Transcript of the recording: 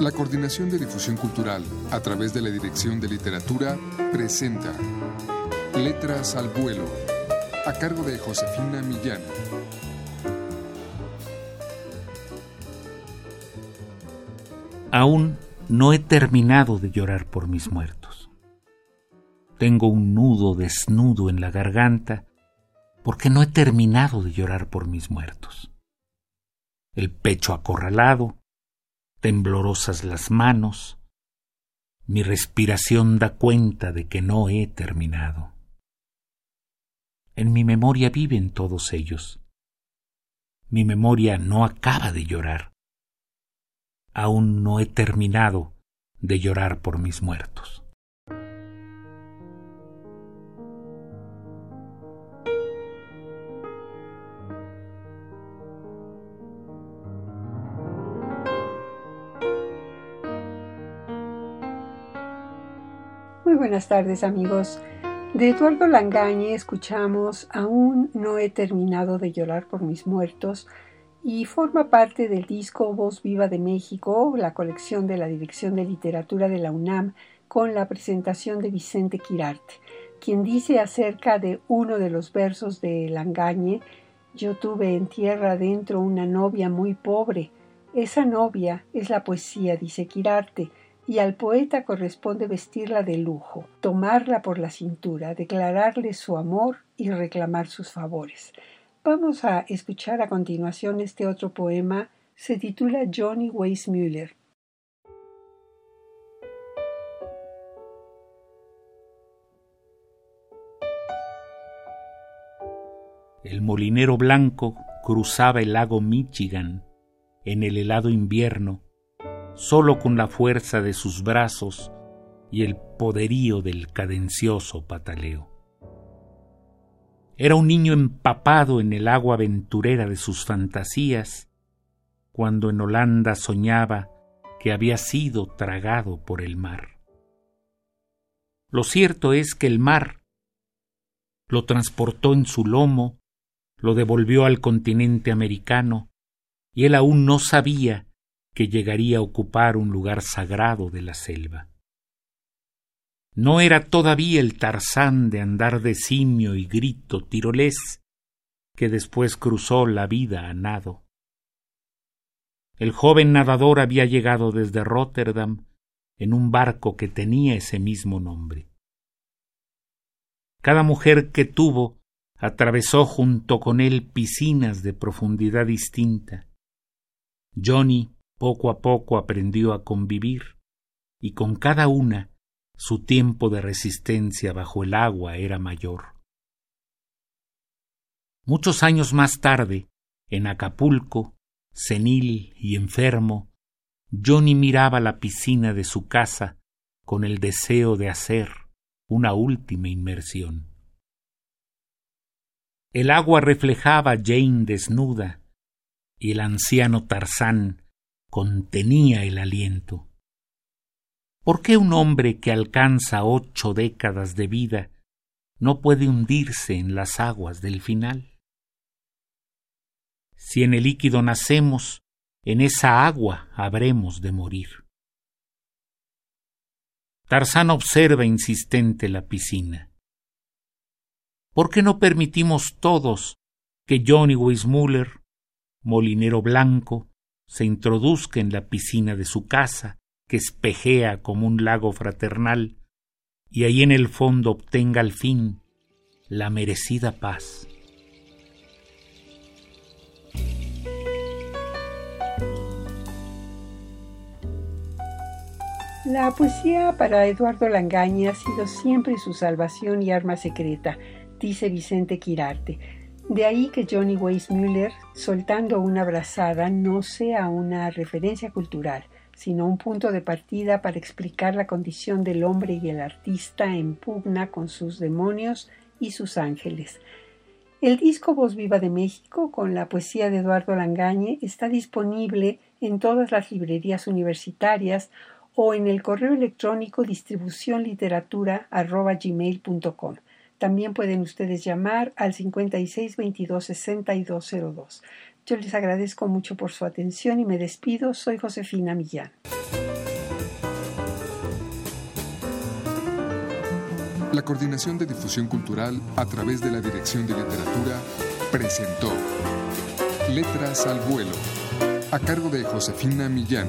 La Coordinación de Difusión Cultural, a través de la Dirección de Literatura, presenta Letras al Vuelo, a cargo de Josefina Millán. Aún no he terminado de llorar por mis muertos. Tengo un nudo desnudo en la garganta porque no he terminado de llorar por mis muertos. El pecho acorralado, temblorosas las manos, mi respiración da cuenta de que no he terminado. En mi memoria viven todos ellos. Mi memoria no acaba de llorar. Aún no he terminado de llorar por mis muertos. Buenas tardes amigos. De Eduardo Langañe escuchamos Aún no he terminado de llorar por mis muertos y forma parte del disco Voz Viva de México, la colección de la Dirección de Literatura de la UNAM, con la presentación de Vicente Quirarte, quien dice acerca de uno de los versos de Langañe, yo tuve en tierra adentro una novia muy pobre. Esa novia es la poesía, dice Quirarte, y al poeta corresponde vestirla de lujo, tomarla por la cintura, declararle su amor y reclamar sus favores. Vamos a escuchar a continuación este otro poema, se titula Johnny Weissmuller. El molinero blanco cruzaba el lago Michigan en el helado invierno solo con la fuerza de sus brazos y el poderío del cadencioso pataleo. Era un niño empapado en el agua aventurera de sus fantasías, cuando en Holanda soñaba que había sido tragado por el mar. Lo cierto es que el mar lo transportó en su lomo, lo devolvió al continente americano, y él aún no sabía que llegaría a ocupar un lugar sagrado de la selva. No era todavía el Tarzán de andar de simio y grito tirolés que después cruzó la vida a nado. El joven nadador había llegado desde Rotterdam en un barco que tenía ese mismo nombre. Cada mujer que tuvo atravesó junto con él piscinas de profundidad distinta. Johnny poco a poco aprendió a convivir, y con cada una su tiempo de resistencia bajo el agua era mayor. Muchos años más tarde, en Acapulco, senil y enfermo, Johnny miraba la piscina de su casa con el deseo de hacer una última inmersión. El agua reflejaba Jane desnuda y el anciano Tarzán contenía el aliento. ¿Por qué un hombre que alcanza ocho décadas de vida no puede hundirse en las aguas del final? Si en el líquido nacemos, en esa agua habremos de morir. Tarzán observa insistente la piscina. ¿Por qué no permitimos todos que Johnny Weissmuller, molinero blanco, se introduzca en la piscina de su casa, que espejea como un lago fraternal, y ahí en el fondo obtenga al fin la merecida paz. La poesía para Eduardo Langaña ha sido siempre su salvación y arma secreta, dice Vicente Quirarte. De ahí que Johnny Weissmuller, soltando una brazada, no sea una referencia cultural, sino un punto de partida para explicar la condición del hombre y el artista en pugna con sus demonios y sus ángeles. El disco Voz Viva de México, con la poesía de Eduardo Langañe, está disponible en todas las librerías universitarias o en el correo electrónico distribucionliteratura.gmail.com. También pueden ustedes llamar al 56 22 6202. Yo les agradezco mucho por su atención y me despido. Soy Josefina Millán. La Coordinación de Difusión Cultural a través de la Dirección de Literatura presentó Letras al Vuelo a cargo de Josefina Millán.